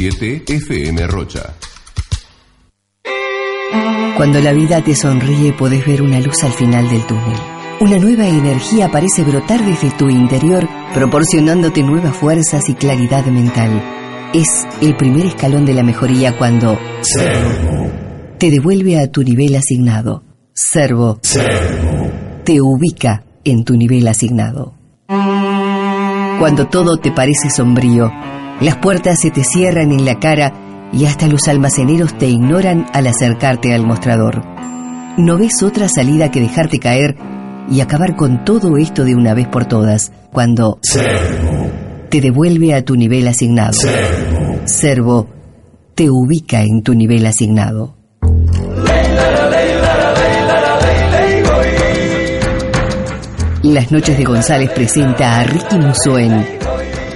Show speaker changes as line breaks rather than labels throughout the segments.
7 FM Rocha.
Cuando la vida te sonríe podés ver una luz al final del túnel. Una nueva energía parece brotar desde tu interior, proporcionándote nuevas fuerzas y claridad mental. Es el primer escalón de la mejoría cuando
Servo.
te devuelve a tu nivel asignado. Servo
Servo.
te ubica en tu nivel asignado. Cuando todo te parece sombrío, las puertas se te cierran en la cara y hasta los almaceneros te ignoran al acercarte al mostrador. No ves otra salida que dejarte caer y acabar con todo esto de una vez por todas, cuando
Servo.
te devuelve a tu nivel asignado.
Servo.
Servo te ubica en tu nivel asignado. Las noches de González presenta a Ricky Musso en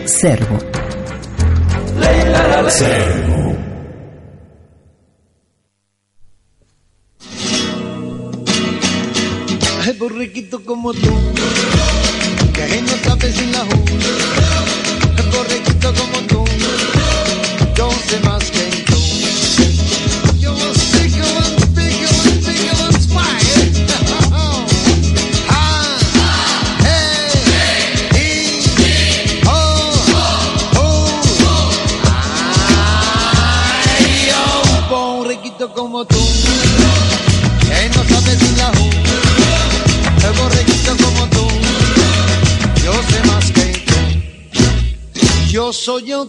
Servo.
Servo.
Ay, borrequito como tú,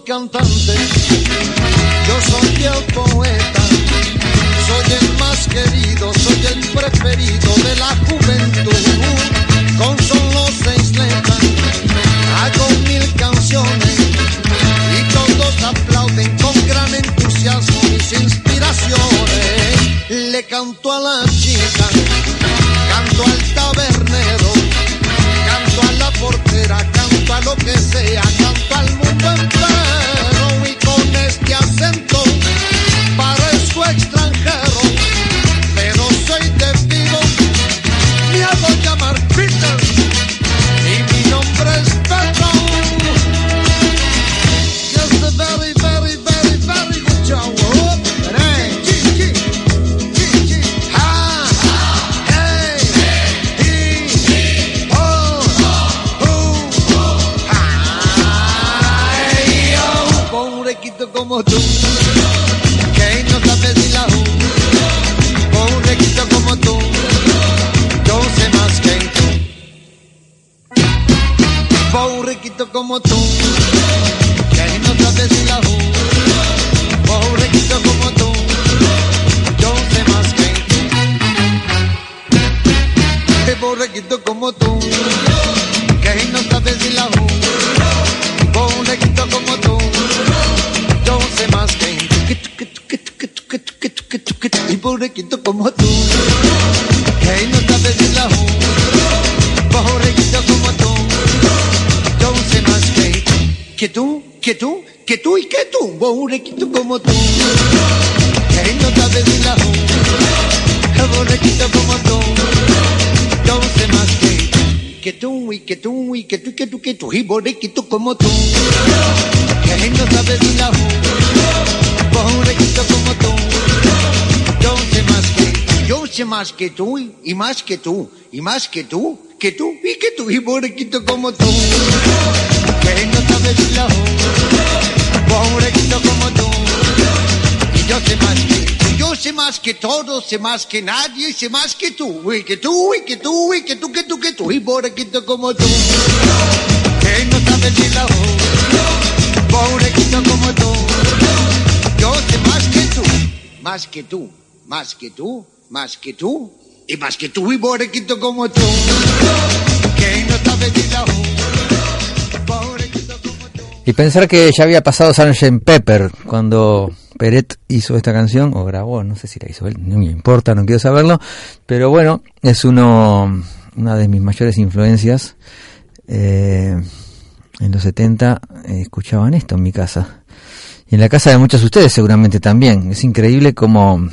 cantante, como tú, Que tú, que tú, que tú y que tú. Borrequito como tú, que no sabes si la ju. Borrequito como tú yo sé más que que tú y que tú y que tú y que tú que tú y borrequito como tú que no sabes ni la ju borrequito como tú yo sé más que yo sé más que tú y, más que tú y más que tú que tú y que tú y borrequito como tú que no sabes ni la ju borrequito como tú y yo sé más que yo sé más que todo, sé más que nadie, sé más que tú, y que tú, y que tú, y que tú, que tú, que tú, y pobrequito como tú, que no sabes ni la voz, pobrequito como tú, yo sé más que tú, más que tú, más que tú, más que tú, y más que tú, y pobrequito como tú, que no sabes ni la
Y pensar que ya había pasado Sgt. Pepper cuando Peret hizo esta canción, o grabó, no sé si la hizo él, no me importa, no quiero saberlo, pero bueno, es uno, una de mis mayores influencias. Eh, en los 70 eh, escuchaban esto en mi casa. Y en la casa de muchos de ustedes seguramente también. Es increíble como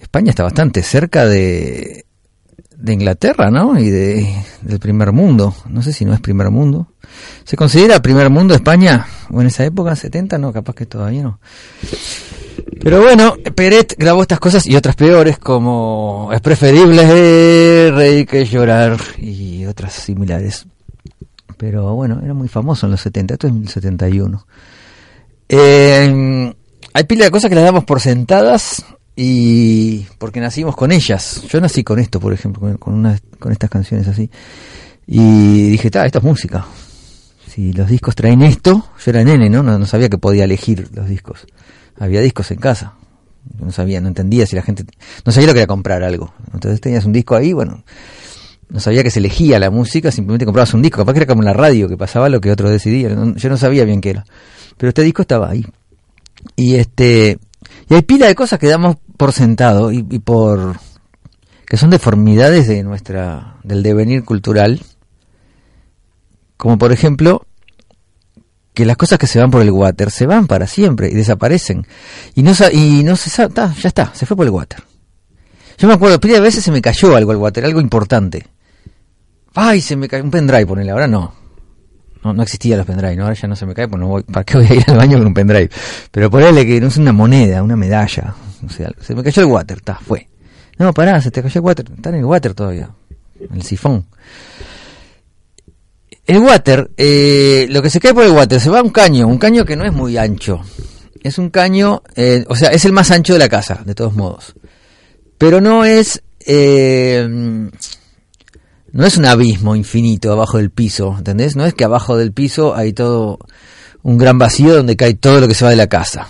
España está bastante cerca de, de Inglaterra, ¿no? Y de, del primer mundo. No sé si no es primer mundo. ¿Se considera primer mundo España? O en esa época, 70, no, capaz que todavía no. Pero bueno, Peret grabó estas cosas y otras peores como Es preferible rey que llorar y otras similares. Pero bueno, era muy famoso en los 70, esto es el 71. Eh, hay pila de cosas que las damos por sentadas y porque nacimos con ellas. Yo nací con esto, por ejemplo, con, una, con estas canciones así. Y dije, ta, esto es música. Si los discos traen esto, yo era nene, ¿no? ¿no? No sabía que podía elegir los discos. Había discos en casa. No sabía, no entendía si la gente... No sabía lo que era comprar algo. Entonces tenías un disco ahí, bueno... No sabía que se elegía la música, simplemente comprabas un disco. Capaz que era como en la radio, que pasaba lo que otro decidía. No- yo no sabía bien qué era. Pero este disco estaba ahí. Y este... Y hay pila de cosas que damos por sentado y, y por... que son deformidades de nuestra... del devenir cultural. Como por ejemplo que las cosas que se van por el water se van para siempre y desaparecen. Y no, y no se sabe, ta, ya está, se fue por el water. Yo me acuerdo, pila de veces se me cayó algo al water, algo importante. Ay, se me cayó un pendrive, ponele, ahora no. No, no existía los pendrive, ¿no? ahora ya no se me cae, pues no voy, ¿para qué voy a ir al baño con un pendrive? Pero ponele que no es una moneda, una medalla, se me cayó el water, está, fue. No, pará, se te cayó el water, está en el water todavía, en el sifón. El water, eh, lo que se cae por el water, se va a un caño, un caño que no es muy ancho. Es un caño, eh, o sea, es el más ancho de la casa, de todos modos. Pero no es, eh, no es un abismo infinito abajo del piso, ¿entendés? No es que abajo del piso hay todo un gran vacío donde cae todo lo que se va de la casa.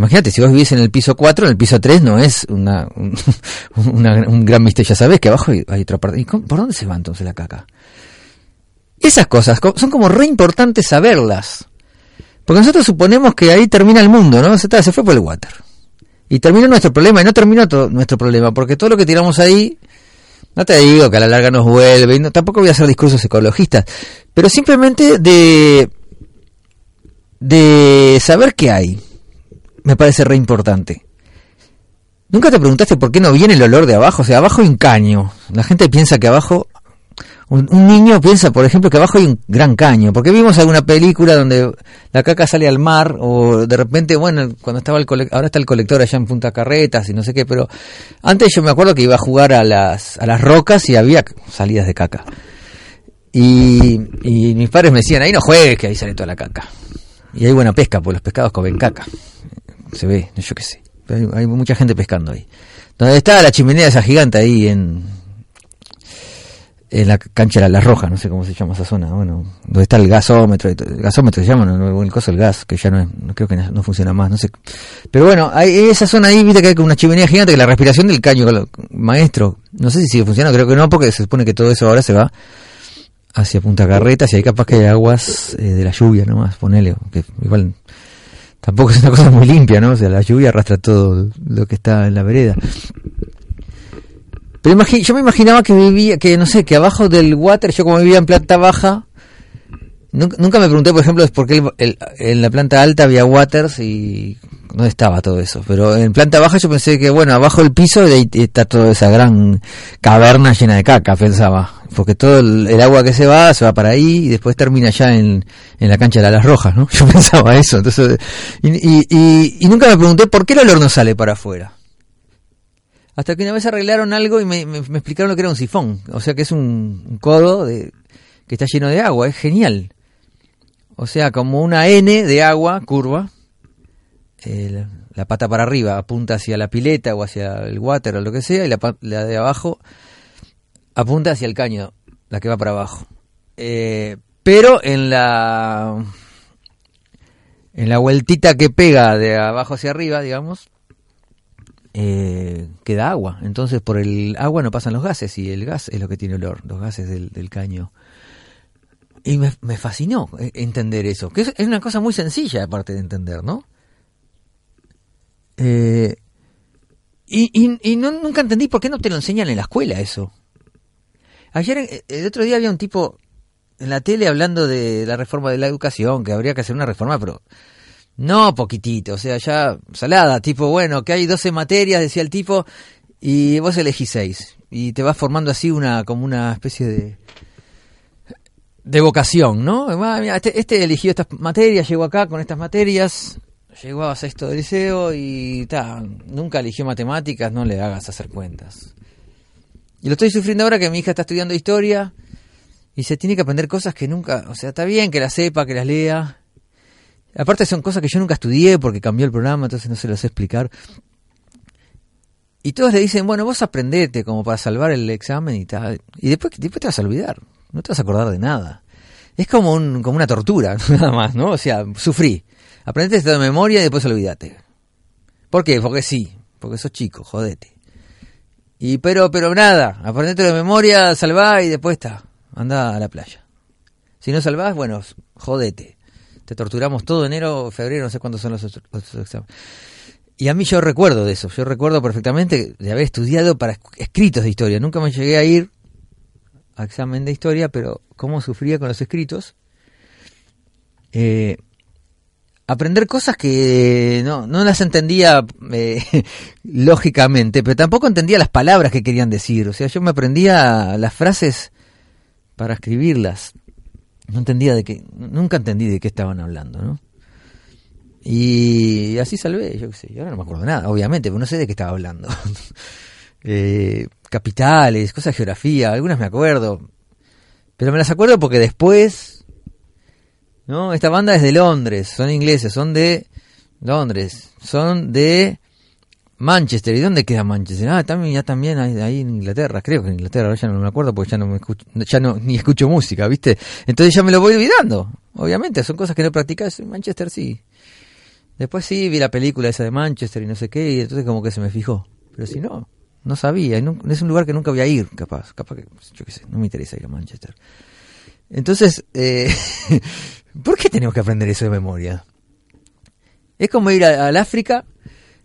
Imagínate, si vos vivís en el piso 4, en el piso 3 no es una, un, gran misterio. Ya sabés que abajo hay, hay otra parte. ¿Y por dónde se va entonces la caca? Esas cosas co- son como re importantes saberlas. Porque nosotros suponemos que ahí termina el mundo, ¿no? Se, fue por el water. Y terminó nuestro problema, y no terminó todo nuestro problema, porque todo lo que tiramos ahí, no te digo que a la larga nos vuelve, no, tampoco voy a hacer discursos ecologistas, pero simplemente de, de saber qué hay, me parece re importante. ¿Nunca te preguntaste por qué no viene el olor de abajo? O sea, abajo hay un caño. La gente piensa que abajo un, niño piensa, por ejemplo, que abajo hay un gran caño, porque vimos alguna película donde la caca sale al mar, o de repente, bueno, cuando estaba el ahora está el colector allá en Punta Carretas y no sé qué, pero antes yo me acuerdo que iba a jugar a las, a las rocas y había salidas de caca. Y, y mis padres me decían, ahí no juegues, que ahí sale toda la caca. Y hay buena pesca, porque los pescados comen caca. Se ve, yo qué sé. Hay, hay mucha gente pescando ahí. Donde está la chimenea esa gigante ahí en, en la cancha de la Roja, no sé cómo se llama esa zona, bueno, donde está el gasómetro, el gasómetro se llama, no, el coso del gas, que ya no, es- no creo que no, funciona más, no sé. Pero bueno, hay esa zona ahí, viste que hay una chimenea gigante, que la respiración del caño, maestro, no sé si sigue funcionando, creo que no, porque se supone que todo eso ahora se va hacia Punta Carretas y ahí capaz que hay aguas eh, de la lluvia nomás, ponele, que igual tampoco es una cosa muy limpia, ¿no? O sea, la lluvia arrastra todo lo que está en la vereda. Pero yo me imaginaba que vivía, que no sé, que abajo del water, yo como vivía en planta baja, nunca, me pregunté, por ejemplo, es por qué el- en la planta alta había waters y dónde estaba todo eso. Pero en planta baja yo pensé que, bueno, abajo del piso de ahí está toda esa gran caverna llena de caca, pensaba. Porque todo el, agua que se va, se va para ahí y después termina ya en, en la cancha de las rojas, ¿no? Yo pensaba eso. Entonces, y, y, y- y nunca me pregunté por qué el olor no sale para afuera. Hasta que una vez arreglaron algo y me, me- me explicaron lo que era un sifón. O sea que es un, un codo de, que está lleno de agua. Es genial. O sea, como una N de agua curva. la, pata para arriba apunta hacia la pileta o hacia el water o lo que sea. Y la, la de abajo apunta hacia el caño, la que va para abajo. Eh, pero en la en la vueltita que pega de abajo hacia arriba, digamos, eh, queda agua. Entonces por el agua no pasan los gases y el gas es lo que tiene olor, los gases del caño. Y me, fascinó eh, entender eso, que es, es una cosa muy sencilla aparte de entender, ¿no? Eh, y y, y no, nunca entendí por qué no te lo enseñan en la escuela eso. Ayer, eh, el otro día había un tipo en la tele hablando de la reforma de la educación, que habría que hacer una reforma, pero no poquitito, o sea, ya salada, tipo, bueno, que hay 12 materias, decía el tipo, y vos elegís 6. Y te vas formando así una, como una especie de, de vocación, ¿no? Ah, mira, Este, este eligió estas materias, llegó acá con estas materias, llegó a sexto de liceo y ta, nunca eligió matemáticas, no le hagas hacer cuentas. Y lo estoy sufriendo ahora que mi hija está estudiando historia y se tiene que aprender cosas que nunca, o sea, está bien que las sepa, que las lea. Aparte son cosas que yo nunca estudié porque cambió el programa, entonces no se las sé explicar. Y todos le dicen, bueno, vos aprendete como para salvar el examen y tal. Y después, después te vas a olvidar, no te vas a acordar de nada. Es como, un, como una tortura, nada más, ¿no? O sea, sufrí. Aprendete esto de memoria y después olvídate. ¿Por qué? Porque sí, porque sos chico, jodete. Y pero, pero nada, aprendete de memoria, salvá y después está, anda a la playa. Si no salvás, bueno, jodete. Te torturamos todo enero, febrero, no sé cuándo son los otros exámenes. Y a mí yo recuerdo de eso, yo recuerdo perfectamente de haber estudiado para esc- escritos de historia. Nunca me llegué a ir examen de historia, pero cómo sufría con los escritos. Eh, aprender cosas que no, no las entendía eh, lógicamente, pero tampoco entendía las palabras que querían decir. O sea, yo me aprendía las frases para escribirlas. No entendía de qué, nunca entendí de qué estaban hablando, ¿no? Y así salvé, yo qué sé, yo ahora no me acuerdo nada, obviamente, pero no sé de qué estaba hablando. Eh, capitales, cosas de geografía, algunas me acuerdo, pero me las acuerdo porque después, ¿no? Esta banda es de Londres, son ingleses, son de Londres, son de Manchester. ¿Y dónde queda Manchester? Ah, también, ya también ahí, en Inglaterra, creo que en Inglaterra, ahora ya no me acuerdo porque ya no me escucho, ya no, ni escucho música, ¿viste? Entonces ya me lo voy olvidando, obviamente, son cosas que no practicas en Manchester, sí. Después sí vi la película esa de Manchester y no sé qué, y entonces como que se me fijó. Pero si no, no sabía, y nun- es un lugar que nunca voy a ir, capaz, capaz que, yo qué sé, no me interesa ir a Manchester. Entonces, eh, ¿por qué tenemos que aprender eso de memoria? Es como ir al África,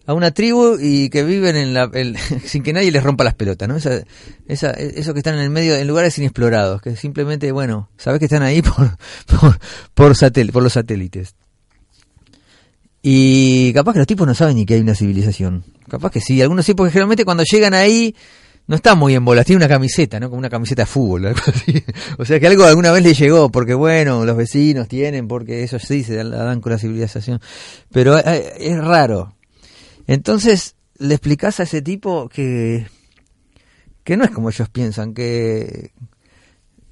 a una tribu y que viven en la, sin que nadie les rompa las pelotas, ¿no? Esa, esa, eso que están en el medio, en lugares inexplorados, que simplemente, bueno, sabes que están ahí por, por, por, satel- por los satélites. Y capaz que los tipos no saben ni que hay una civilización. Capaz que sí, algunos sí, porque generalmente cuando llegan ahí no están muy en bolas, tienen una camiseta, ¿no? Como una camiseta de fútbol, algo así. O sea que algo alguna vez les llegó, porque bueno, los vecinos tienen, porque eso sí se dan, con la civilización. Pero eh, es raro. Entonces le explicás a ese tipo que, que no es como ellos piensan, que,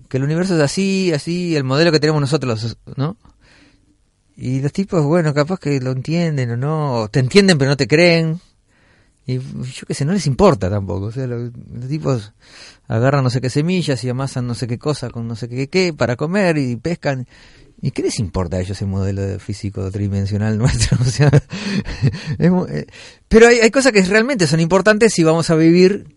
que el universo es así, así, el modelo que tenemos nosotros, ¿no? Y los tipos, bueno, capaz que lo entienden o no, te entienden pero no te creen. Y yo qué sé, no les importa tampoco. O sea, los, tipos agarran no sé qué semillas y amasan no sé qué cosa con no sé qué qué para comer y pescan. ¿Y qué les importa a ellos ese modelo de físico tridimensional nuestro? O sea, es eh, pero hay, hay cosas que realmente son importantes si vamos a vivir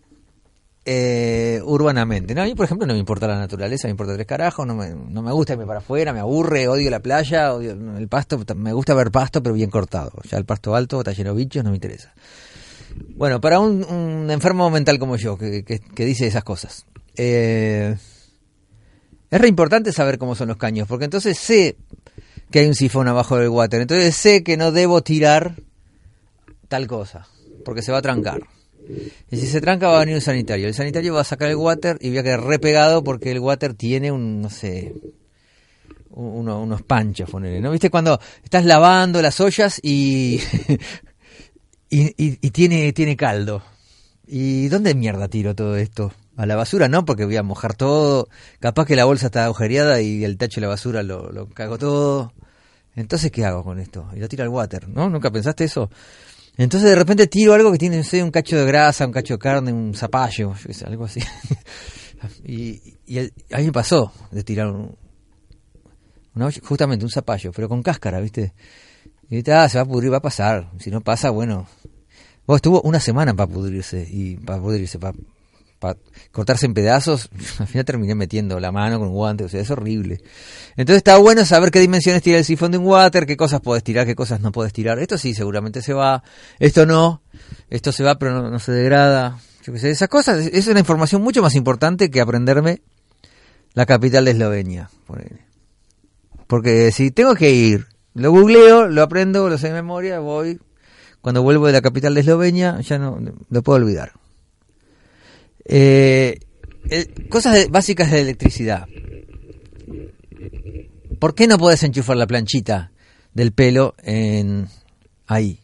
eh, urbanamente. ¿no? A mí, por ejemplo, no me importa la naturaleza, me importa tres carajos, no me, no me gusta irme para afuera, me aburre, odio la playa, odio el pasto, me gusta ver pasto, pero bien cortado. Ya el pasto alto, está lleno de bichos, no me interesa. Bueno, para un, enfermo mental como yo, que, que- que dice esas cosas, eh, es re importante saber cómo son los caños, porque entonces sé que hay un sifón abajo del water, entonces sé que no debo tirar tal cosa, porque se va a trancar. Y si se tranca va a venir un sanitario. El sanitario va a sacar el water y voy a quedar repegado porque el water tiene un, no sé, un- uno- unos panchos, ponele, ¿no? ¿Viste cuando estás lavando las ollas y, y, y- y tiene, tiene caldo? ¿Y dónde mierda tiro todo esto? A la basura no, porque voy a mojar todo. Capaz que la bolsa está agujereada y el tacho de la basura lo, lo cago todo. Entonces, ¿qué hago con esto? Y lo tiro al water, ¿no? ¿Nunca pensaste eso? Entonces de repente tiro algo que tiene, no sé, un cacho de grasa, un cacho de carne, un zapallo, algo así. y y a mí me pasó de tirar un, una justamente un zapallo, pero con cáscara, ¿viste? Y ah, se va a pudrir, va a pasar. Si no pasa, bueno. Vos estuvo una semana para pudrirse, y para pudrirse, para, para cortarse en pedazos, al final terminé metiendo la mano con un guante, o sea, es horrible. Entonces está bueno saber qué dimensiones tiene el sifón de un water, qué cosas puedes tirar, qué cosas no puedes tirar. Esto sí, seguramente se va, esto no, esto se va pero no, no se degrada. Yo qué sé, esas cosas, es una información mucho más importante que aprenderme la capital de Eslovenia. Porque si tengo que ir, lo googleo, lo aprendo, lo sé de memoria, voy. Cuando vuelvo de la capital de Eslovenia, ya no lo puedo olvidar. Eh, cosas de- básicas de electricidad. ¿Por qué no puedes enchufar la planchita del pelo en ahí?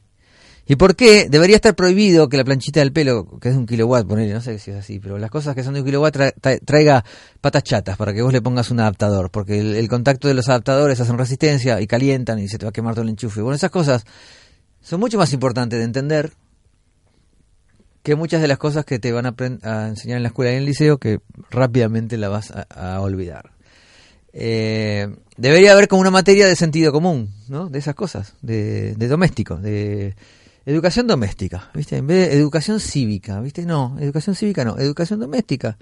¿Y por qué debería estar prohibido que la planchita del pelo, que es de un kilowatt, ponele, no sé si es así, pero las cosas que son de un kilowatt tra- tra- traiga patas chatas para que vos le pongas un adaptador? Porque el, el contacto de los adaptadores hacen resistencia y calientan y se te va a quemar todo el enchufe. Bueno, esas cosas son mucho más importantes de entender que muchas de las cosas que te van a, a enseñar en la escuela y en el liceo que rápidamente la vas a, a olvidar. Eh, debería haber como una materia de sentido común, ¿no? De esas cosas, de, de doméstico, de educación doméstica, ¿viste? En vez de educación cívica, ¿viste? No, educación cívica no, educación doméstica.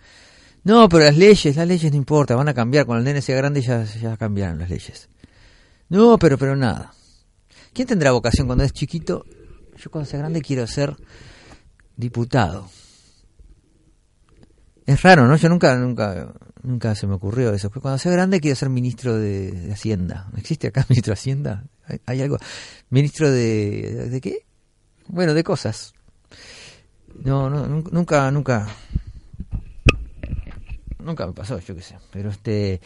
No, pero las leyes, las leyes no importa, van a cambiar, cuando el nene sea grande ya, ya cambiaron las leyes. No, pero, pero nada. ¿Quién tendrá vocación cuando es chiquito? Yo cuando sea grande quiero ser diputado. Es raro, ¿no? Yo nunca, nunca, nunca se me ocurrió eso. Cuando sea grande quiero ser ministro de, Hacienda. ¿No existe acá ministro de Hacienda? ¿Hay, hay algo? ¿Ministro de, de qué? Bueno, de cosas. No, no, nun- nunca, nunca, nunca me pasó, yo qué sé. Pero este,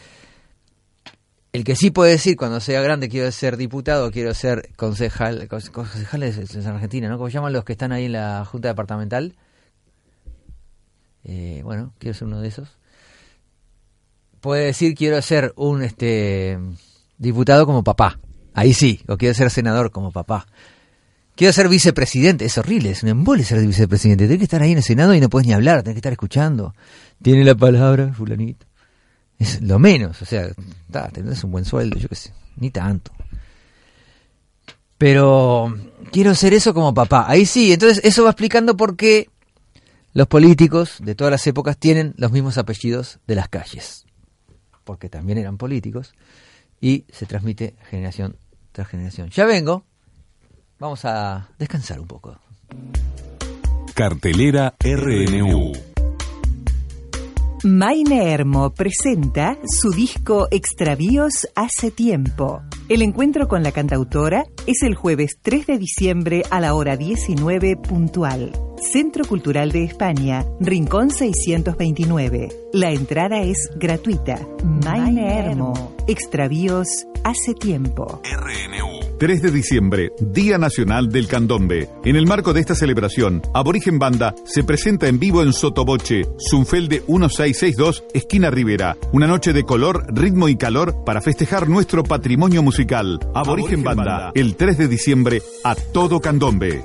el que sí puede decir cuando sea grande quiero ser diputado, quiero ser concejal, conce- concejales es en Argentina, ¿no? ¿Cómo se llaman los que están ahí en la Junta Departamental? Eh, bueno, quiero ser uno de esos. Puede decir quiero ser un este diputado como papá. Ahí sí, o quiero ser senador como papá. Quiero ser vicepresidente, es horrible, es un embole ser vicepresidente. Tienes que estar ahí en el Senado y no puedes ni hablar, tienes que estar escuchando. Tiene la palabra, fulanito. Es lo menos, o sea, ta, tenés un buen sueldo, yo qué sé, ni tanto. Pero quiero ser eso como papá. Ahí sí, entonces eso va explicando por qué los políticos de todas las épocas tienen los mismos apellidos de las calles. Porque también eran políticos y se transmite generación tras generación. Ya vengo, vamos a descansar un poco.
Cartelera RNU.
Maine Hermo presenta su disco Extravíos hace tiempo. El encuentro con la cantautora es el jueves 3 de diciembre a la hora 19 puntual. Centro Cultural de España, Rincón 629. La entrada es gratuita. Maine Hermo, Extravíos hace tiempo.
3 de diciembre, Día Nacional del Candombe. En el marco de esta celebración, Aborigen Banda se presenta en vivo en Sotoboche, Zunfelde 1662, esquina Rivera. Una noche de color, ritmo y calor para festejar nuestro patrimonio musical. Aborigen, Banda, el 3 de diciembre, a todo candombe.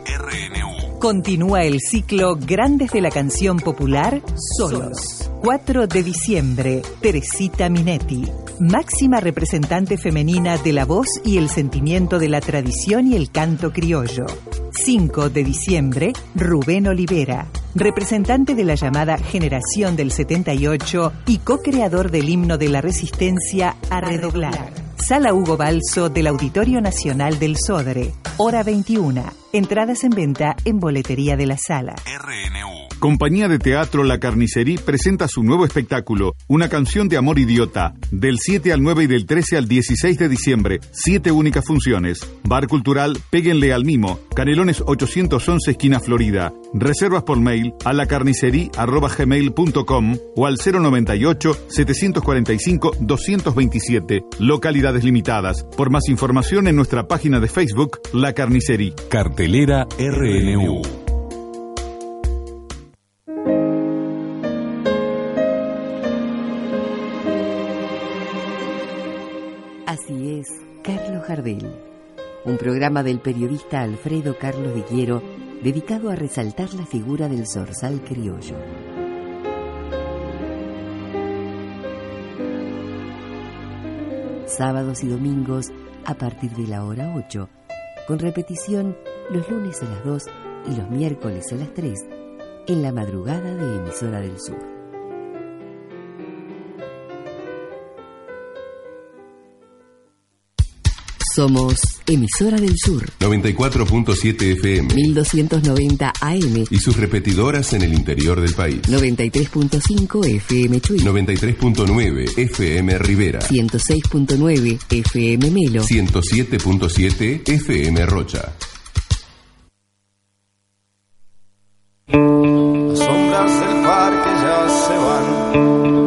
Continúa el ciclo Grandes de la Canción Popular Solos. 4 de diciembre, Teresita Minetti, máxima representante femenina de la voz y el sentimiento de la tradición y el canto criollo. 5 de diciembre, Rubén Olivera, representante de la llamada Generación del 78 y co-creador del himno de la resistencia a redoblar. Sala Hugo Balso del Auditorio Nacional del Sodre, hora 21. Entradas en venta en boletería de la sala.
Compañía de Teatro La Carnicería presenta su nuevo espectáculo, Una canción de amor idiota, del 7 al 9 y del 13 al 16 de diciembre, siete únicas funciones. Bar Cultural, péguenle al mimo, Canelones 811 esquina Florida. Reservas por mail a lacarnicería.gmail.com o al 098-745-227, localidades limitadas. Por más información en nuestra página de Facebook, La Carnicería.
Cartelera RNU.
Un programa del periodista Alfredo Carlos de Quiero dedicado a resaltar la figura del zorzal criollo. Sábados y domingos a partir de la hora 8, con repetición los lunes a las 2 y los miércoles a las 3, en la madrugada de Emisora del Sur. Somos Emisora del Sur
94.7 FM
1290 AM
y sus repetidoras en el interior del país.
93.5 FM Chuy
93.9 FM Rivera.
106.9 FM Melo
107.7 FM Rocha.
Las sombras del parque ya se van.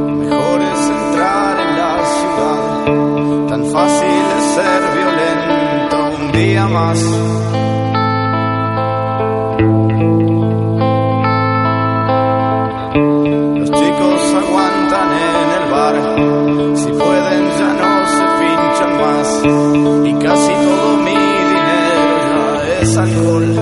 Los chicos aguantan en el bar. Si pueden ya no se pinchan más. Y casi todo mi dinero es alcohol.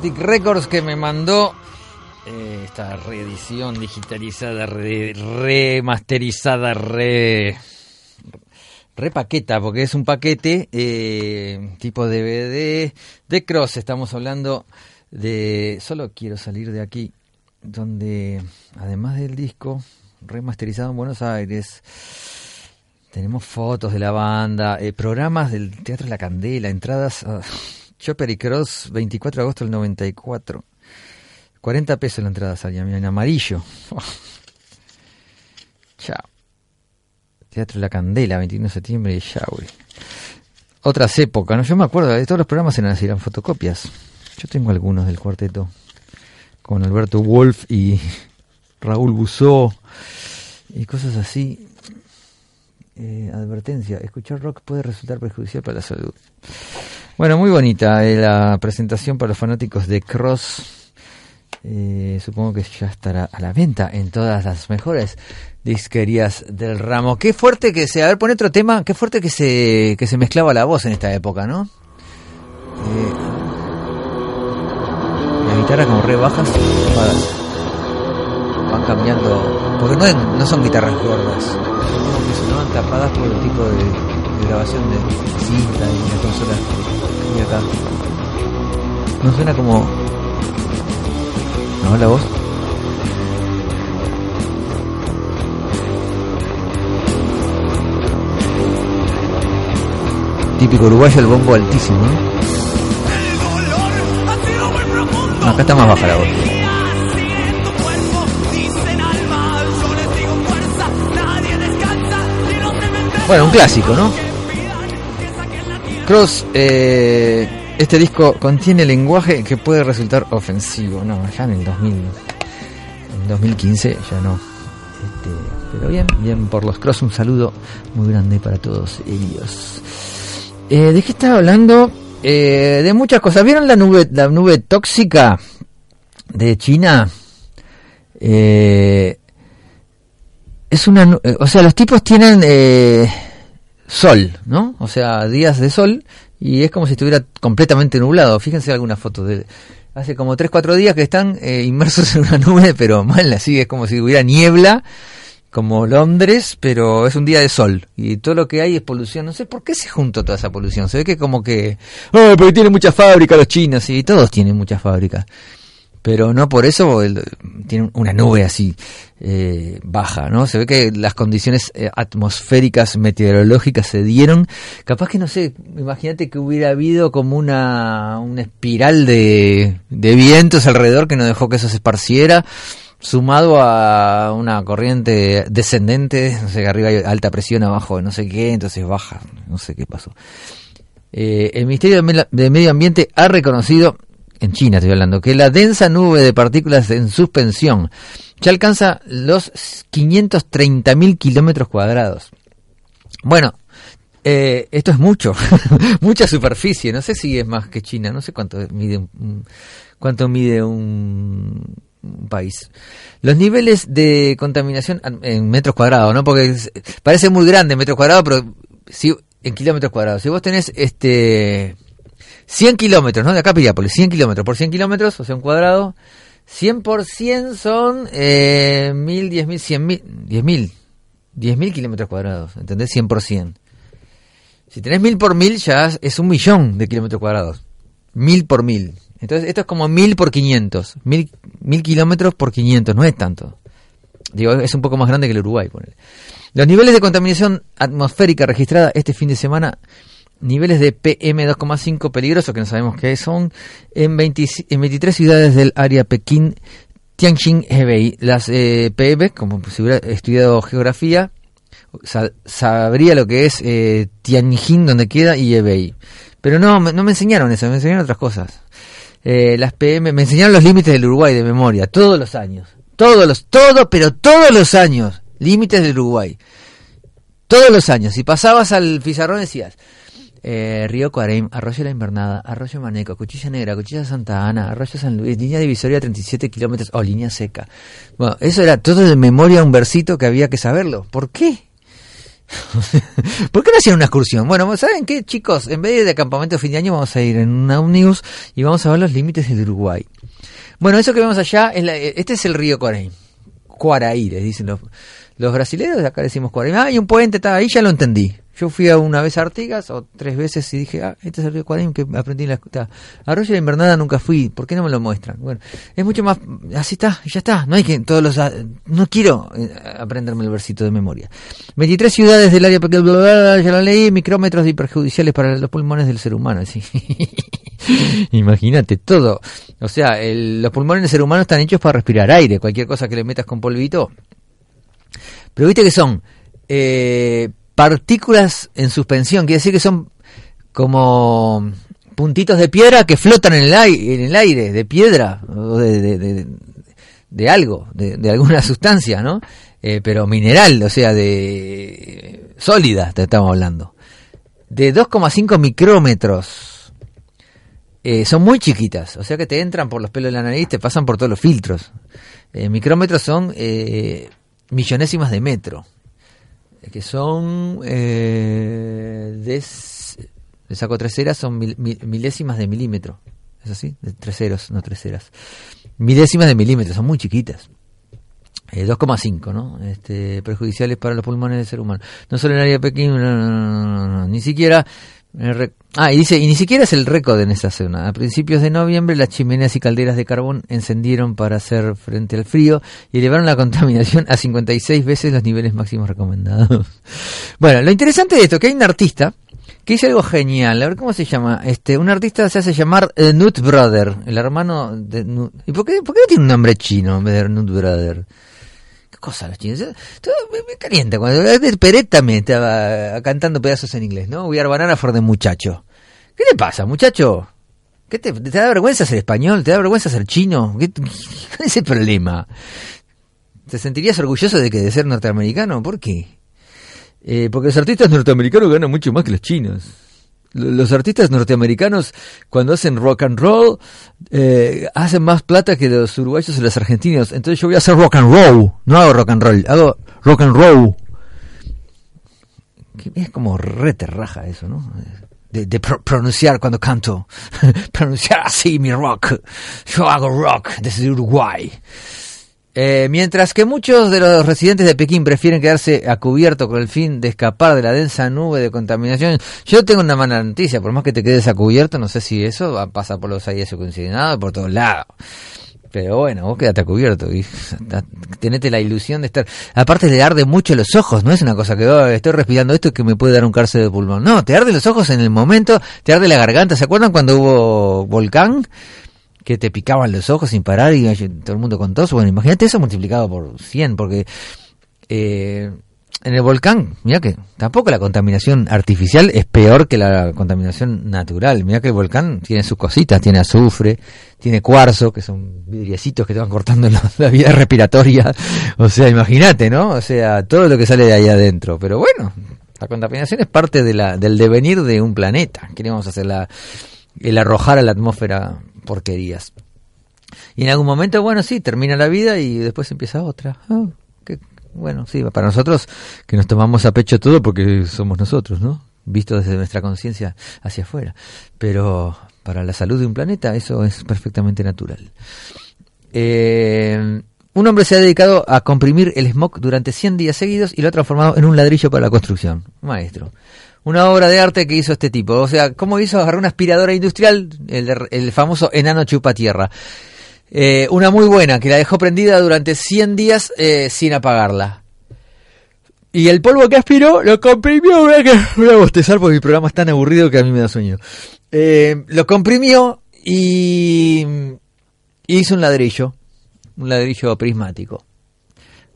Chaotic Records que me mandó eh, esta reedición digitalizada, re- remasterizada, re, repaqueta, porque es un paquete eh, tipo DVD de Cross. Estamos hablando de Solo quiero salir de aquí, donde además del disco remasterizado en Buenos Aires, tenemos fotos de la banda, eh, programas del Teatro La Candela, entradas Chopper y Cross, 24 de agosto del 94. 40 pesos la entrada salía, mira, en amarillo. Chao. Teatro La Candela, 21 de septiembre de Yauri. Otras épocas, ¿no? Yo me acuerdo, de todos los programas eran eran fotocopias. Yo tengo algunos del cuarteto. Con Alberto Wolf y Raúl Busó y cosas así. Eh, advertencia, escuchar rock puede resultar perjudicial para la salud. Bueno, muy bonita eh, la presentación para los fanáticos de Cross. Eh, supongo que ya estará a la venta en todas las mejores disquerías del ramo. Qué fuerte que se, a ver, pone otro tema, qué fuerte que se, que se mezclaba la voz en esta época, ¿no? Eh, las guitarras como re bajas, van cambiando, porque no, no son guitarras gordas, como que sonaban tapadas por el tipo de, de grabación de cinta y una consola y acá. No suena como. ¿No la voz? Típico uruguayo el bombo altísimo, ¿no? Acá está más baja la voz. Bueno, un clásico, ¿no? Cross, eh, este disco contiene lenguaje que puede resultar ofensivo. No, ya en el 2000, en 2015 ya no. Este, pero bien, bien por los Cross, un saludo muy grande para todos ellos. Eh, ¿De qué estaba hablando? Eh, de muchas cosas. ¿Vieron la nube, la nube tóxica de China? Eh, es una, eh, o sea, los tipos tienen eh, sol, ¿no? O sea, días de sol y es como si estuviera completamente nublado. Fíjense algunas fotos de hace como 3 4 días que están eh, inmersos en una nube, pero mal así, es como si hubiera niebla como Londres, pero es un día de sol y todo lo que hay es polución. No sé por qué se juntó toda esa polución. Se ve que como que, oh, porque tienen muchas fábricas los chinos y todos tienen muchas fábricas. Pero no por eso tienen una nube así eh, baja, ¿no? Se ve que las condiciones eh, atmosféricas, meteorológicas se dieron. Capaz que no sé, imagínate que hubiera habido como una, una espiral de, de vientos alrededor que no dejó que eso se esparciera sumado a una corriente descendente, no sé, que arriba hay alta presión, abajo no sé qué, entonces baja, no sé qué pasó. Eh, el Ministerio de Medio Ambiente ha reconocido, en China estoy hablando, que la densa nube de partículas en suspensión ya alcanza los 530.000 kilómetros cuadrados. Bueno, eh, esto es mucho, mucha superficie. No sé si es más que China, no sé cuánto mide un, cuánto mide un, país. Los niveles de contaminación en metros cuadrados, ¿no? Porque parece muy grande en metros cuadrados, pero si en kilómetros cuadrados. Si vos tenés este 100 kilómetros, ¿no? De acá a Piriápolis, 100 kilómetros por 100 kilómetros, o sea, un cuadrado, 100 por 100 son eh, 1000, 10.000, 100.000, 10.000, 10.000 kilómetros cuadrados, ¿entendés? 100 por 100. Si tenés 1000 por 1000 ya es un millón de kilómetros cuadrados. 1000 por 1000. Entonces esto es como 1000 por 500. 1000, 1000 kilómetros por 500, no es tanto. Digo, es un poco más grande que el Uruguay. ponele. Los niveles de contaminación atmosférica registrada este fin de semana, niveles de PM2,5 peligrosos, que no sabemos qué son, en, 20 en 23 ciudades del área Pekín, Tianjin, Hebei. Las eh, PM, como si hubiera estudiado geografía, sa- sabría lo que es eh, Tianjin, donde queda, y Hebei. Pero no, no me enseñaron eso, me enseñaron otras cosas. Eh, las PM, me enseñaron los límites del Uruguay de memoria, todos los años. Todos los, todos, pero todos los años. Límites del Uruguay. Todos los años. Si pasabas al pizarrón decías, eh, Río Cuarem, Arroyo La Invernada, Arroyo Maneco, Cuchilla Negra, Cuchilla Santa Ana, Arroyo San Luis, línea divisoria 37 kilómetros, o línea seca. Bueno, eso era todo de memoria, un versito que había que saberlo. ¿Por qué? ¿Por qué no hacían una excursión? Bueno, ¿saben qué, chicos? En vez de acampamento de fin de año, vamos a ir en una ómnibus y vamos a ver los límites del Uruguay. Bueno, eso que vemos allá, es la- este es el río Cuaraí. Cuaraí, les dicen los, los brasileños, acá decimos Cuaraí. Ah, hay un puente, está ahí, ya lo entendí. Yo fui a una vez a Artigas, o tres veces, y dije, ah, este es el río que aprendí en la escuela. Arroyo de Invernada nunca fui, ¿por qué no me lo muestran? Bueno, es mucho más, así está, ya está, no hay que todos los, no quiero eh, aprenderme el versito de memoria. 23 ciudades del área, bla, bla, bla, ya lo leí, micrómetros y perjudiciales para los pulmones del ser humano, sí. Imagínate todo. O sea, los pulmones del ser humano están hechos para respirar aire. Cualquier cosa que le metas con polvito. Pero viste que son eh, partículas en suspensión. Quiere decir que son como puntitos de piedra que flotan en el, aire, en el aire, de piedra o de, de- de- algo, de, alguna sustancia, ¿no? Eh, pero mineral, o sea, de sólida, te estamos hablando. De 2,5 micrómetros. Eh, son muy chiquitas, o sea que te entran por los pelos de la nariz, te pasan por todos los filtros. Eh, micrómetros son millonésimas de metro, que son eh, de, saco tres ceras, son mil- mil- milésimas de milímetro. ¿Es así? De tres ceros, no tres ceras. Milésimas de milímetro, son muy chiquitas. Eh, 2,5, ¿no? Este, perjudiciales para los pulmones del ser humano. No solo en el área pequeña, no, no, no, ni siquiera... Ah, y dice, y ni siquiera es el récord en esta zona. A principios de noviembre, las chimeneas y calderas de carbón encendieron para hacer frente al frío y elevaron la contaminación a 56 veces los niveles máximos recomendados. Bueno, lo interesante de esto es que hay un artista que hizo algo genial. A ver cómo se llama. Este, un artista se hace llamar Nut Brother, el hermano de Nut. ¿Y por qué, por qué no tiene un nombre chino en vez de Nut Brother? Cosa los chinos. Todo me, calienta. Cuando Peret también estaba cantando pedazos en inglés, ¿no? We are banana for the muchacho. ¿Qué te pasa, muchacho? ¿Qué te, te da vergüenza ser español? ¿Te da vergüenza ser chino? ¿Qué, ¿Cuál es el problema? ¿Te sentirías orgulloso de que de ser norteamericano? ¿Por qué? Eh, porque los artistas norteamericanos ganan mucho más que los chinos. Los artistas norteamericanos, cuando hacen rock and roll, eh, hacen más plata que los uruguayos y los argentinos. Entonces yo voy a hacer rock and roll. No hago rock and roll, hago rock and roll. Es como re terraja eso, ¿no? De, de pro- pronunciar cuando canto. pronunciar así mi rock. Yo hago rock desde Uruguay. Eh, mientras que muchos de los residentes de Pekín prefieren quedarse a cubierto con el fin de escapar de la densa nube de contaminación, yo tengo una mala noticia, por más que te quedes a cubierto, no sé si eso va a pasar por los aires acondicionados, por todos lados. Pero bueno, vos quédate a cubierto y tenete la ilusión de estar. Aparte le arde mucho los ojos, no es una cosa que oh, estoy respirando esto que me puede dar un cárcel de pulmón. No, te arde los ojos en el momento, te arde la garganta. ¿Se acuerdan cuando hubo volcán? Que te picaban los ojos sin parar y todo el mundo con tos. Bueno, imagínate eso multiplicado por 100, porque eh, en el volcán, mira que tampoco la contaminación artificial es peor que la contaminación natural. Mira que el volcán tiene sus cositas, tiene azufre, tiene cuarzo, que son vidriecitos que te van cortando la vida respiratoria. O sea, imagínate, ¿no? O sea, todo lo que sale de ahí adentro. Pero bueno, la contaminación es parte de la, del devenir de un planeta. Queremos hacer la, el arrojar a la atmósfera porquerías. Y en algún momento, bueno, sí, termina la vida y después empieza otra. Ah, bueno, sí, para nosotros que nos tomamos a pecho todo porque somos nosotros, ¿no? Visto desde nuestra conciencia hacia afuera. Pero para la salud de un planeta eso es perfectamente natural. Eh, un hombre se ha dedicado a comprimir el smog durante 100 días seguidos y lo ha transformado en un ladrillo para la construcción. Maestro. Una obra de arte que hizo este tipo. O sea, ¿cómo hizo? Agarró una aspiradora industrial, el, el famoso enano chupa tierra. Eh, una muy buena, que la dejó prendida durante 100 días eh, sin apagarla. Y el polvo que aspiró lo comprimió. Voy a, bostezar porque mi programa es tan aburrido que a mí me da sueño. Eh, lo comprimió y hizo un ladrillo. Un ladrillo prismático.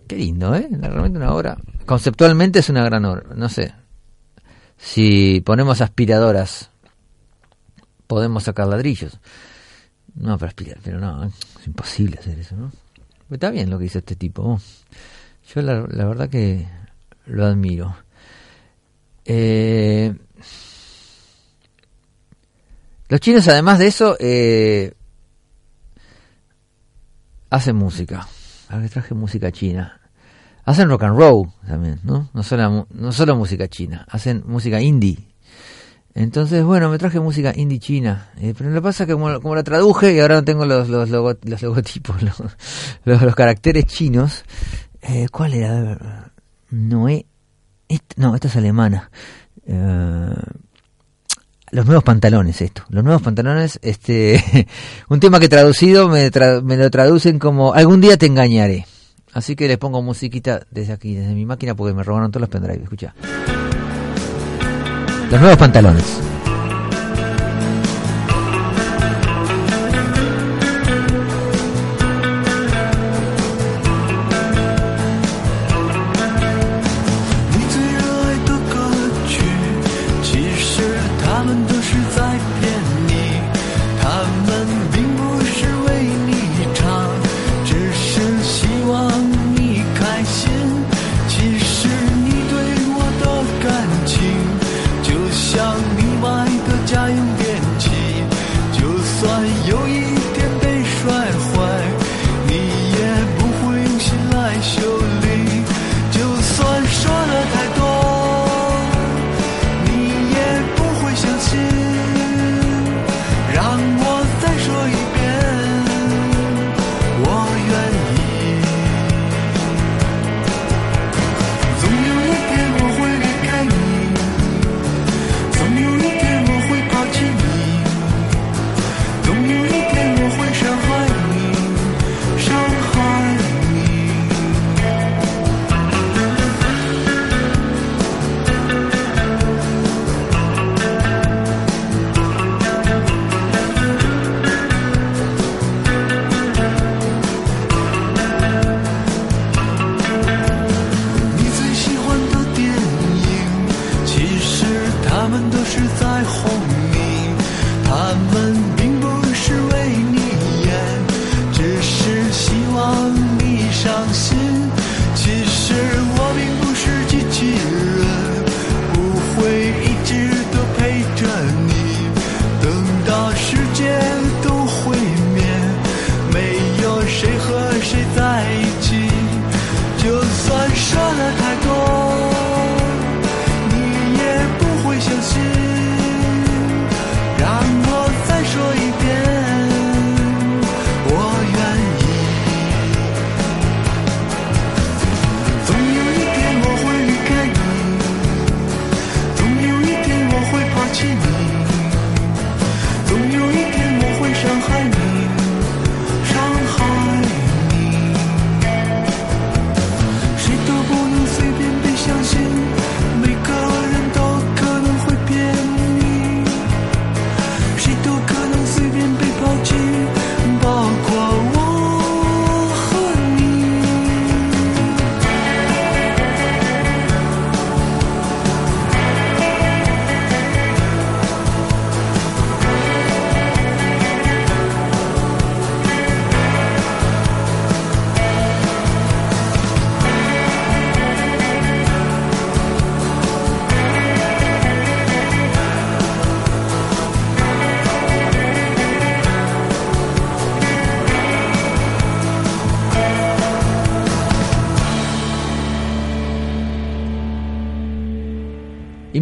Qué lindo, ¿eh? Realmente una obra. Conceptualmente es una gran obra. No sé. Si ponemos aspiradoras, podemos sacar ladrillos. No, para aspirar, pero no, es imposible hacer eso, ¿no? Está bien lo que hizo este tipo. Yo la, la verdad que lo admiro. Eh, los chinos, además de eso, eh, hacen música. Ahora que traje música china. Hacen rock and roll también, ¿no? No solo, no solo música china, hacen música indie. Entonces, bueno, me traje música indie china. Eh, pero lo que pasa es que como, la traduje y ahora no tengo los, los, logo- los logotipos, los, los, caracteres chinos. Eh, ¿Cuál era? A no, esta es alemana. Eh, los nuevos pantalones, esto. Los nuevos pantalones, este. un tema que traducido me, tra- me lo traducen como Algún día te engañaré. Así que les pongo musiquita desde aquí, desde mi máquina, porque me robaron todos los pendrives. Escucha. Los nuevos pantalones.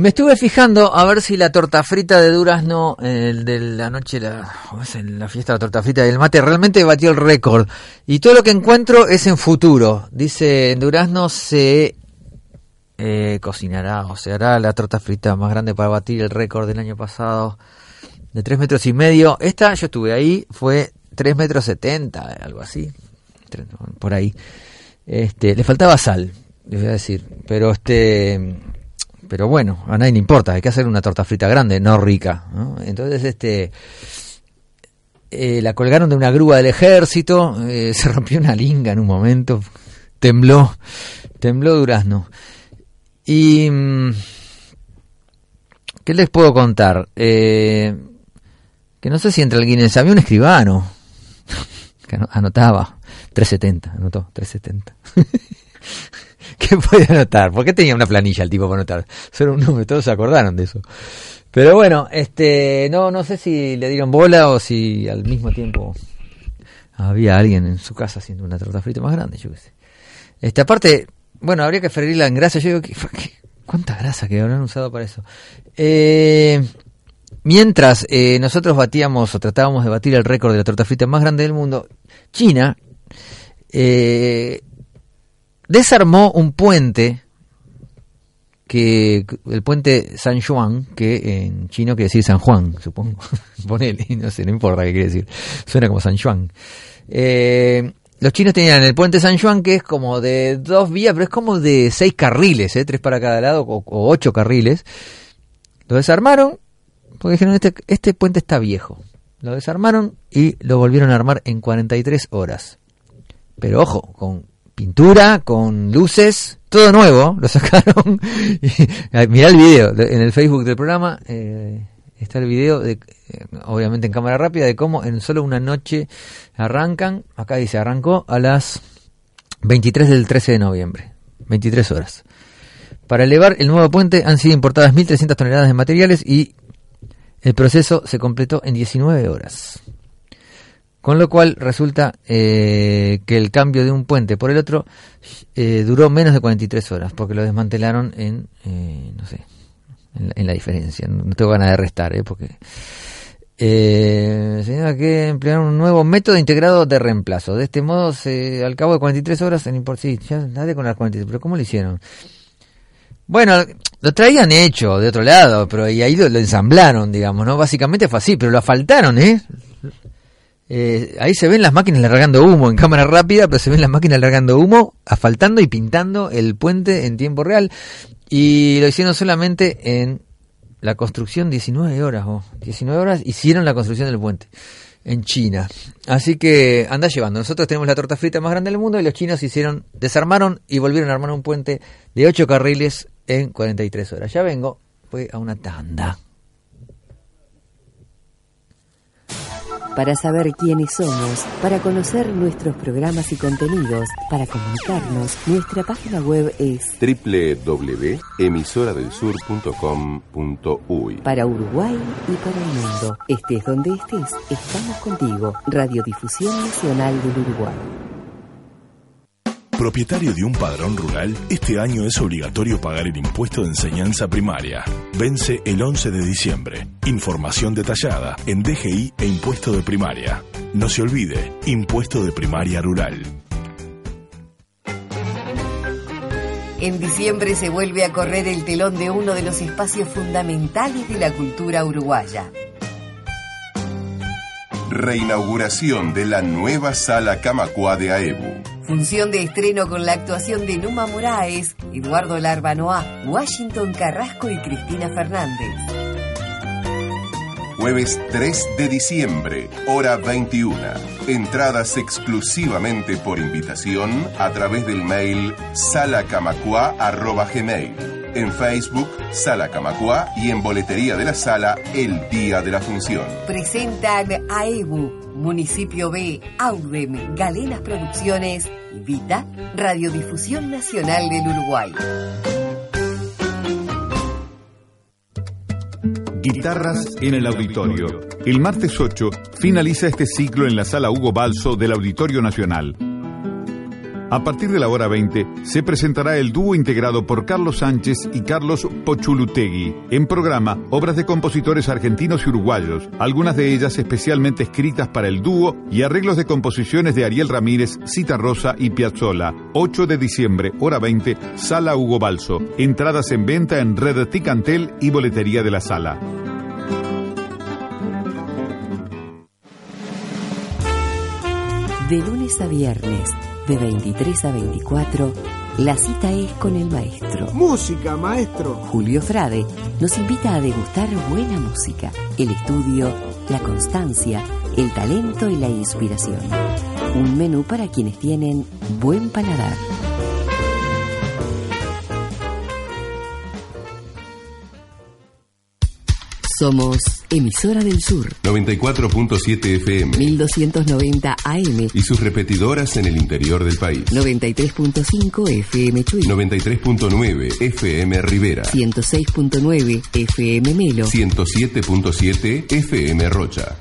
Me estuve fijando a ver si la torta frita de durazno, el de la noche, la, la fiesta de la torta frita del mate, realmente batió el récord. Y todo lo que encuentro es en futuro. Dice, en durazno se eh, cocinará o se hará la torta frita más grande para batir el récord del año pasado de 3 metros y medio. Esta, yo estuve ahí, fue 3 metros 70, algo así, por ahí. Este, le faltaba sal, les voy a decir, pero este pero bueno, a nadie le importa, hay que hacer una torta frita grande, no rica. ¿no? Entonces, este, eh, la colgaron de una grúa del ejército, eh, se rompió una linga en un momento, tembló, tembló Durazno. Y, mm, ¿qué les puedo contar? Eh, que no sé si entre el Guinness, había un escribano que ano- anotaba 370, anotó 370. ¿Qué puede anotar? ¿Por qué tenía una planilla el tipo para anotar? Solo un número, todos se acordaron de eso. Pero bueno, este, no, no sé si le dieron bola o si al mismo tiempo había alguien en su casa haciendo una torta frita más grande, yo qué sé. Este, aparte, bueno, habría que freírla en grasa. Yo digo, ¿qué, qué- cuánta grasa que habrán usado para eso? Eh, mientras eh, nosotros batíamos o tratábamos de batir el récord de la torta frita más grande del mundo, China eh, desarmó un puente que el puente San Juan, que en chino quiere decir San Juan, supongo. Ponele, no sé, no importa qué quiere decir. Suena como San Juan. Eh, los chinos tenían el puente San Juan, que es como de dos vías, pero es como de seis carriles, ¿eh? tres para cada lado, o, o ocho carriles. Lo desarmaron, porque dijeron, este, este puente está viejo. Lo desarmaron y lo volvieron a armar en 43 horas. Pero ojo, con pintura, con luces, todo nuevo, lo sacaron. Mirá el video, de- en el Facebook del programa eh, está el video, de, eh, obviamente en cámara rápida, de cómo en solo una noche arrancan, acá dice, arrancó a las 23 del 13 de noviembre, 23 horas. Para elevar el nuevo puente han sido importadas 1.300 toneladas de materiales y el proceso se completó en 19 horas. Con lo cual resulta eh, que el cambio de un puente por el otro eh, duró menos de 43 horas, porque lo desmantelaron en, eh, no sé, en la, en la diferencia. No, tengo ganas de restar, ¿eh? porque... Eh, que emplearon un nuevo método integrado de reemplazo. De este modo, se, al cabo de 43 horas, en sí, ya dale con las 43, pero ¿cómo lo hicieron? Bueno, lo traían hecho de otro lado, pero y ahí lo, lo ensamblaron, digamos, ¿no? Básicamente fue así, pero lo asfaltaron, ¿eh? Eh, ahí se ven las máquinas largando humo en cámara rápida, pero se ven las máquinas largando humo, asfaltando y pintando el puente en tiempo real. Y lo hicieron solamente en la construcción 19 horas, oh, 19 horas hicieron la construcción del puente en China. Así que anda llevando. Nosotros tenemos la torta frita más grande del mundo y los chinos hicieron, desarmaron y volvieron a armar un puente de 8 carriles en 43 horas. Ya vengo, fue a una tanda.
Para saber quiénes somos, para conocer nuestros programas y contenidos, para comunicarnos, nuestra página web es
www.emisoradelsur.com.uy
para Uruguay y para el mundo. Estés donde estés, estamos contigo. Radiodifusión Nacional del Uruguay.
Propietario de un padrón rural, este año es obligatorio pagar el impuesto de enseñanza primaria. Vence el 11 de diciembre. Información detallada en DGI e impuesto de primaria. No se olvide, impuesto de primaria rural.
En diciembre se vuelve a correr el telón de uno de los espacios fundamentales de la cultura uruguaya.
Reinauguración de la nueva sala Camacuá de AEBU.
Función de estreno con la actuación de Numa Moraes, Eduardo Larbanoa, Washington Carrasco y Cristina Fernández.
Jueves 3 de diciembre, hora 21. Entradas exclusivamente por invitación a través del mail salacamacua.gmail. En Facebook, Sala Camacua y en boletería de la sala el día de la función.
Presentan AEBU, Municipio B, Audem, Galenas Producciones y Vita, Radiodifusión Nacional del Uruguay.
Guitarras en el auditorio. El martes 8 finaliza este ciclo en la sala Hugo Balso del Auditorio Nacional. A partir de la hora 20 se presentará el dúo integrado por Carlos Sánchez y Carlos Pochulutegui. En programa, obras de compositores argentinos y uruguayos, algunas de ellas especialmente escritas para el dúo y arreglos de composiciones de Ariel Ramírez, Cita Rosa y Piazzolla. 8 de diciembre, hora 20, Sala Hugo Balso. Entradas en venta en Red Ticantel y boletería de la sala.
De lunes a viernes, de 23 a 24, la cita es con el maestro.
Música, maestro.
Julio Frade nos invita a degustar buena música, el estudio, la constancia, el talento y la inspiración. Un menú para quienes tienen buen paladar. Somos Emisora del Sur
94.7 FM
1290 AM
y sus repetidoras en el interior del país.
93.5 FM Chuy
93.9 FM Rivera.
106.9 FM Melo
107.7 FM Rocha.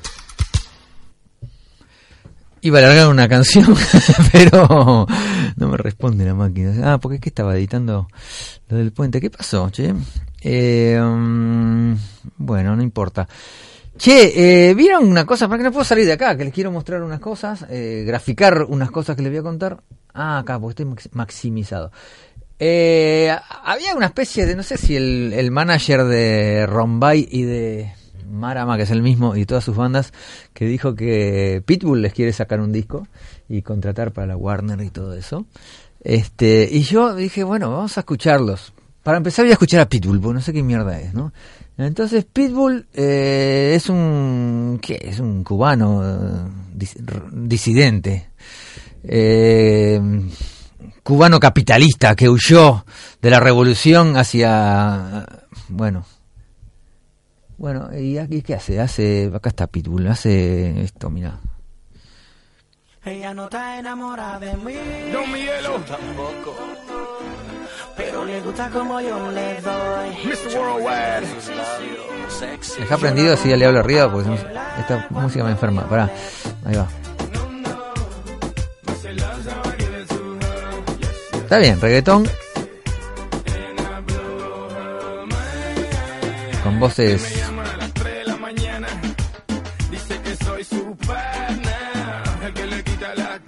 Iba a largar una canción, pero no me responde la máquina. Ah, porque es que estaba editando lo del puente. ¿Qué pasó, che? Um, bueno, no importa. Che, eh, ¿vieron una cosa? ¿Para que no puedo salir de acá? Que les quiero mostrar unas cosas, eh, graficar unas cosas que les voy a contar. Ah, acá, porque estoy max- maximizado. Eh, había una especie de, no sé si el, el manager de Rombay y de Marama, que es el mismo, y todas sus bandas, que dijo que Pitbull les quiere sacar un disco y contratar para la Warner y todo eso. Este, y yo dije, bueno, vamos a escucharlos. Para empezar voy a escuchar a Pitbull, porque no sé qué mierda es, ¿no? Entonces Pitbull eh, es un, ¿qué? Es un cubano eh, dis- r- disidente. Eh, cubano capitalista que huyó de la revolución hacia, bueno, bueno, ¿y aquí qué hace? Hace, acá está Pitbull, hace esto, mira.
Ella no está enamorada de mí. Yo Miguelo. tampoco. Pero le gusta como yo le doy. Mr. Worldwide.
Deja prendido así ya le hablo arriba porque esta música me enferma. Pará, ahí va. Está bien, reggaetón. Con voces.
Dice que soy su pana. El que le quita la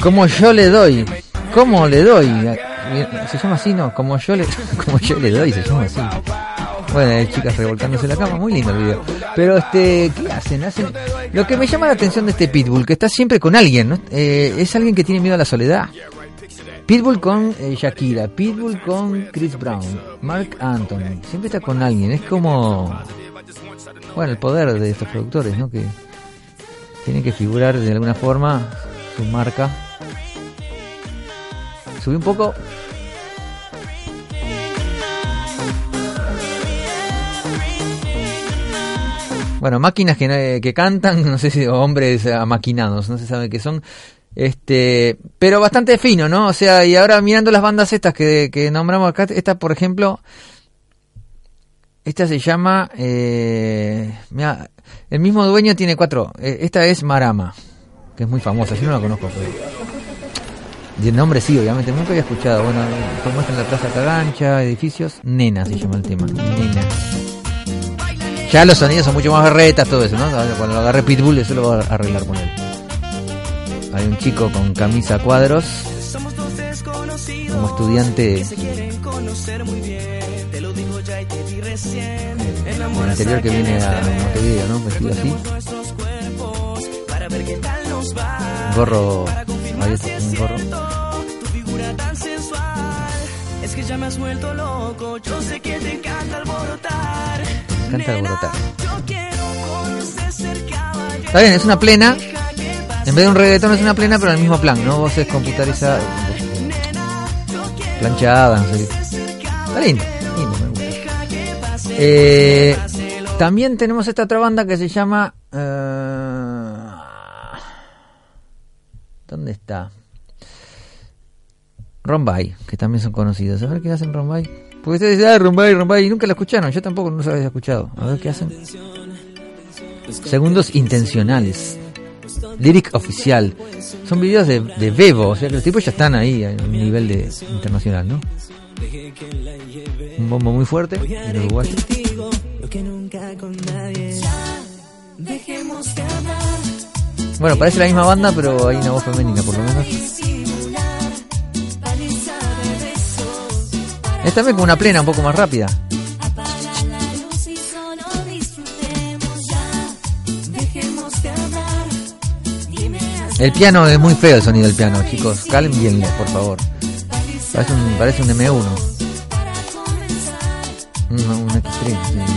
Como yo le doy. ¿Cómo le doy? Se llama así, ¿no? Como yo le, como yo le doy, se llama así. Bueno, hay chicas revolcándose en la cama, muy lindo el video. Pero este, ¿qué hacen? Hacen lo que me llama la atención de este Pitbull, que está siempre con alguien, ¿no? Eh, es alguien que tiene miedo a la soledad. Pitbull con eh, Shakira, Pitbull con Chris Brown, Mark Anthony, siempre está con alguien, es como bueno, el poder de estos productores, ¿no? Que tienen que figurar de alguna forma su marca. Subí un poco. Bueno, máquinas que, no- que cantan, no sé si hombres amaquinados, no se sabe qué son. Este, pero bastante fino, ¿no? O sea, y ahora mirando las bandas estas que, que nombramos acá, esta por ejemplo, esta se llama, eh, el mismo dueño tiene cuatro. Eh, esta es Marama, que es muy famosa, yo no la conozco. Pero... El nombre sí, obviamente, nunca había escuchado. Bueno, como es en la Plaza Cagancha, edificios, Nena se llama el tema, Nena. Ya los sonidos son mucho más berretas, todo eso, ¿no? Cuando lo agarre Pitbull, eso lo va a arreglar con él. Hay un chico con camisa cuadros, como estudiante del interior que viene a Montevideo, ¿no? Vestido así. Gorro, un gorro.
Es que ya me has vuelto loco, yo sé que te encanta alborotar.
Alborotar. Está bien, es una plena. En vez de un reggaetón es una plena, pero en el mismo plan, ¿no? Vos es computarizada, planchada, no sé. Está lindo, lindo, me gusta. Eh, también tenemos esta otra banda que se llama... eh, ¿Dónde está? Rombay, que también son conocidos. A ver qué hacen Rombay. Porque ustedes dicen, ah, Rombay, Rombay, y nunca la escucharon. Yo tampoco no los había escuchado. A ver qué hacen. Segundos intencionales. Lyric oficial. Son videos de, de Bebo, o sea los tipos ya están ahí a un nivel de internacional, ¿no? Un bombo muy fuerte en Uruguay. Bueno, parece la misma banda, pero hay una voz femenina por lo menos. Es también como una plena un poco más rápida. El piano es muy feo el sonido del piano, chicos. Cálmenlo, por favor. Parece un, parece un M1. Un, un X3. sí,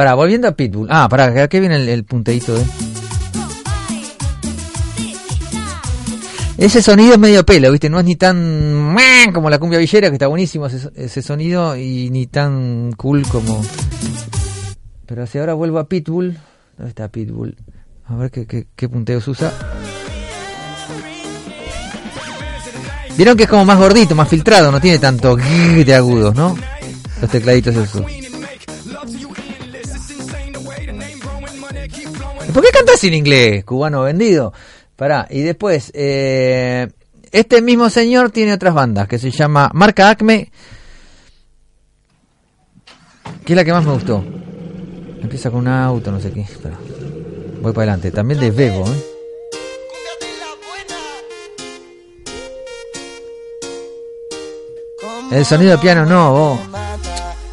Pará, volviendo a Pitbull. Ah, pará, ¿qué viene el, el punteíto de? Ese sonido es medio pelo, ¿viste? No es ni tan como la cumbia villera, que está buenísimo ese, ese sonido, y ni tan cool como... Pero si ahora vuelvo a Pitbull... ¿Dónde está Pitbull? A ver qué, qué, qué punteos usa. Vieron que es como más gordito, más filtrado, no tiene tanto de agudos, ¿no? Los tecladitos esos. ¿Por qué cantas en inglés, cubano vendido? Pará, y después, eh, este mismo señor tiene otras bandas que se llama Marca Acme, que es la que más me gustó. Empieza con un auto, no sé qué. Voy para adelante. También de Bebo, ¿eh? El sonido de piano no, vos.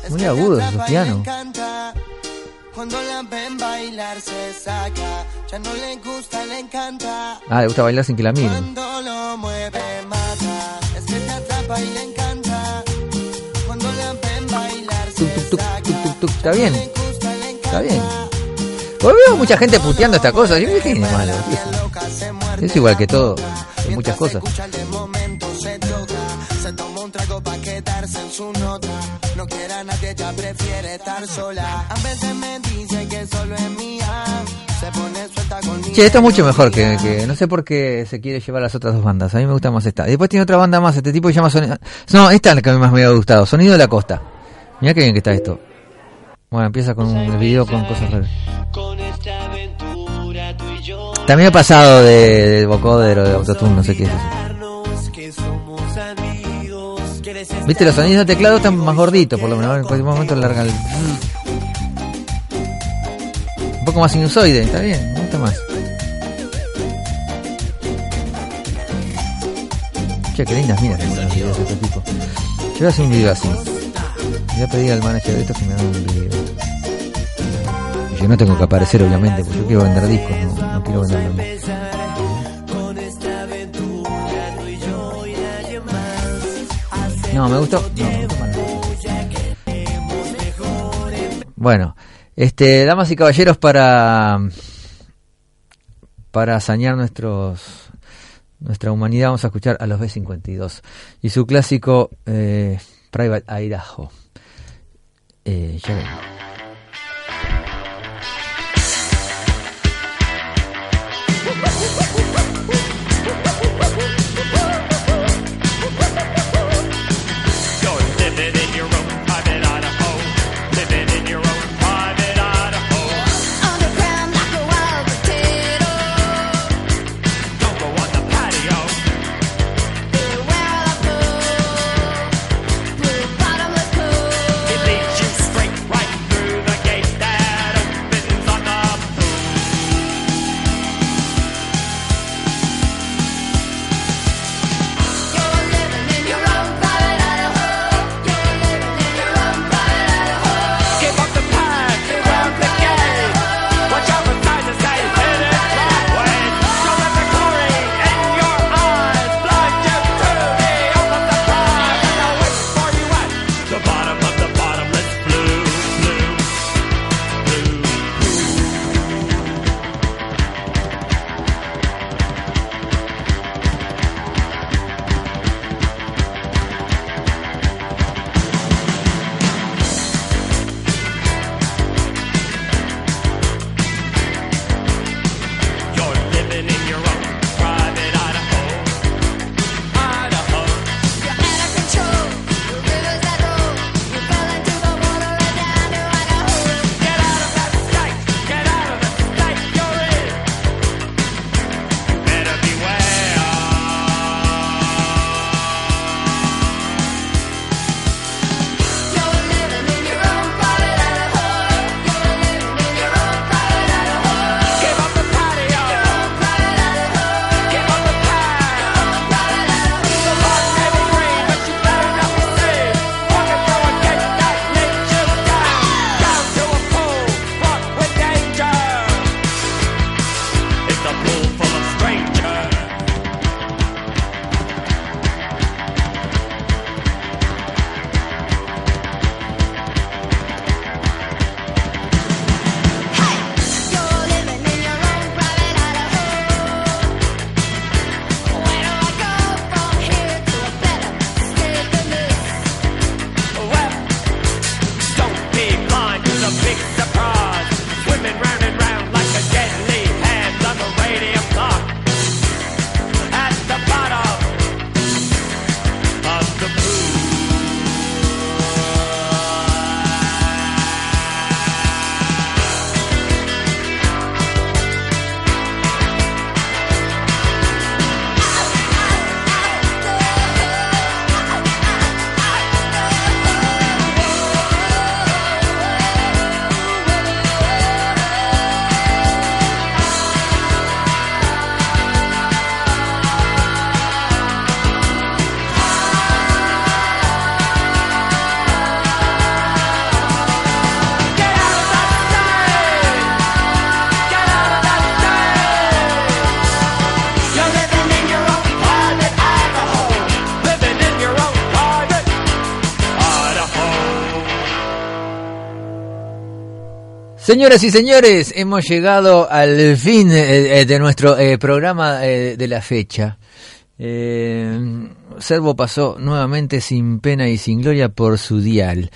Muy agudo esos pianos.
Cuando la ven bailar se saca, ya no le gusta, le encanta.
Ah, le gusta bailar sin que la miren.
Cuando lo mueve mata, es que te atrapa y le encanta. Cuando la ven bailar se
Tuc, tuc,
saca,
tuc, tuc, tuc. Está bien.
le gusta, le
Está bien. Pues veo mucha gente puteando esta cosa. Yo, ¿Qué tiene de malo? ¿Qué es? Es igual que todo. Muchas cosas.
Escucha el de momento se toca, se toma un trago pa' quedarse en su nota. No quiere a nadie, ella prefiere estar sola. A veces me dice que solo es mía, se pone suelta conmigo.
Che, esto es mucho mejor que, que- no sé por qué se quiere llevar las otras dos bandas. A mí me gusta más esta. Después tiene otra banda más, este tipo que llama Sonido. No, esta es la que a mí más me había gustado. Sonido de la Costa. Mira qué bien que está esto. Bueno, empieza con un video con cosas raras. También he pasado de, de vocodero, de autotune, no sé qué es eso. Viste, los sonidos de teclado están más gorditos, por lo menos. En cualquier momento larga el. Un poco más sinusoide, está bien, me gusta más. Che, qué lindas tengo los videos de este tipo. Yo voy a hacer un video así. Voy a pedir al manager de esto que me haga un video. Yo no tengo que aparecer, obviamente, porque yo quiero vender discos, no, no quiero vender No, me gustó. No, me gustó más. Bueno, este, damas y caballeros, para para sañar nuestros nuestra humanidad, vamos a escuchar a los B52 y su clásico eh, Private Idaho. Eh, ya Señoras y señores, hemos llegado al fin eh, eh, de nuestro eh, programa eh, de la fecha. Eh, Servo pasó nuevamente sin pena y sin gloria por su dial.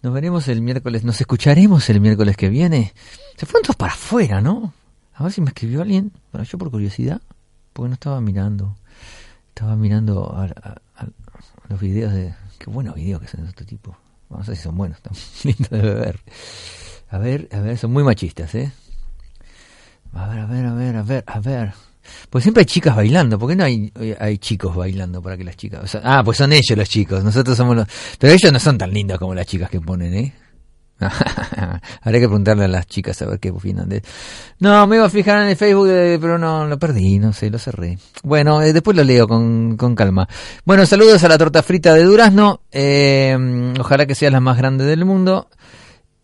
Nos veremos el miércoles, nos escucharemos el miércoles que viene. Se fueron todos para afuera, ¿no? A ver si me escribió alguien. Bueno, yo por curiosidad, porque no estaba mirando. Estaba mirando a, los videos de... Qué buenos videos que son de este tipo. A ver si son buenos, están lindos de ver. A ver, a ver, son muy machistas, ¿eh? A ver, a ver, a ver, a ver, a ver. Pues siempre hay chicas bailando, ¿por qué no hay, hay chicos bailando para que las chicas... ah, pues son ellos los chicos, nosotros somos los... Pero ellos no son tan lindos como las chicas que ponen, ¿eh? Habría que preguntarle a las chicas a ver qué opinan de... No, me iba a fijar en el Facebook, eh, pero no, lo perdí, no sé, lo cerré. Bueno, eh, después lo leo con, con calma. Bueno, saludos a la torta frita de Durazno, eh, ojalá que sea la más grande del mundo.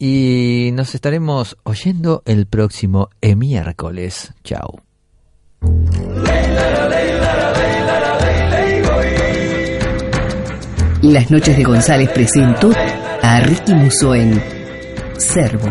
Y nos estaremos oyendo el próximo eh, miércoles. Chao.
Las noches de González presentó a Ricky Musso en Servo.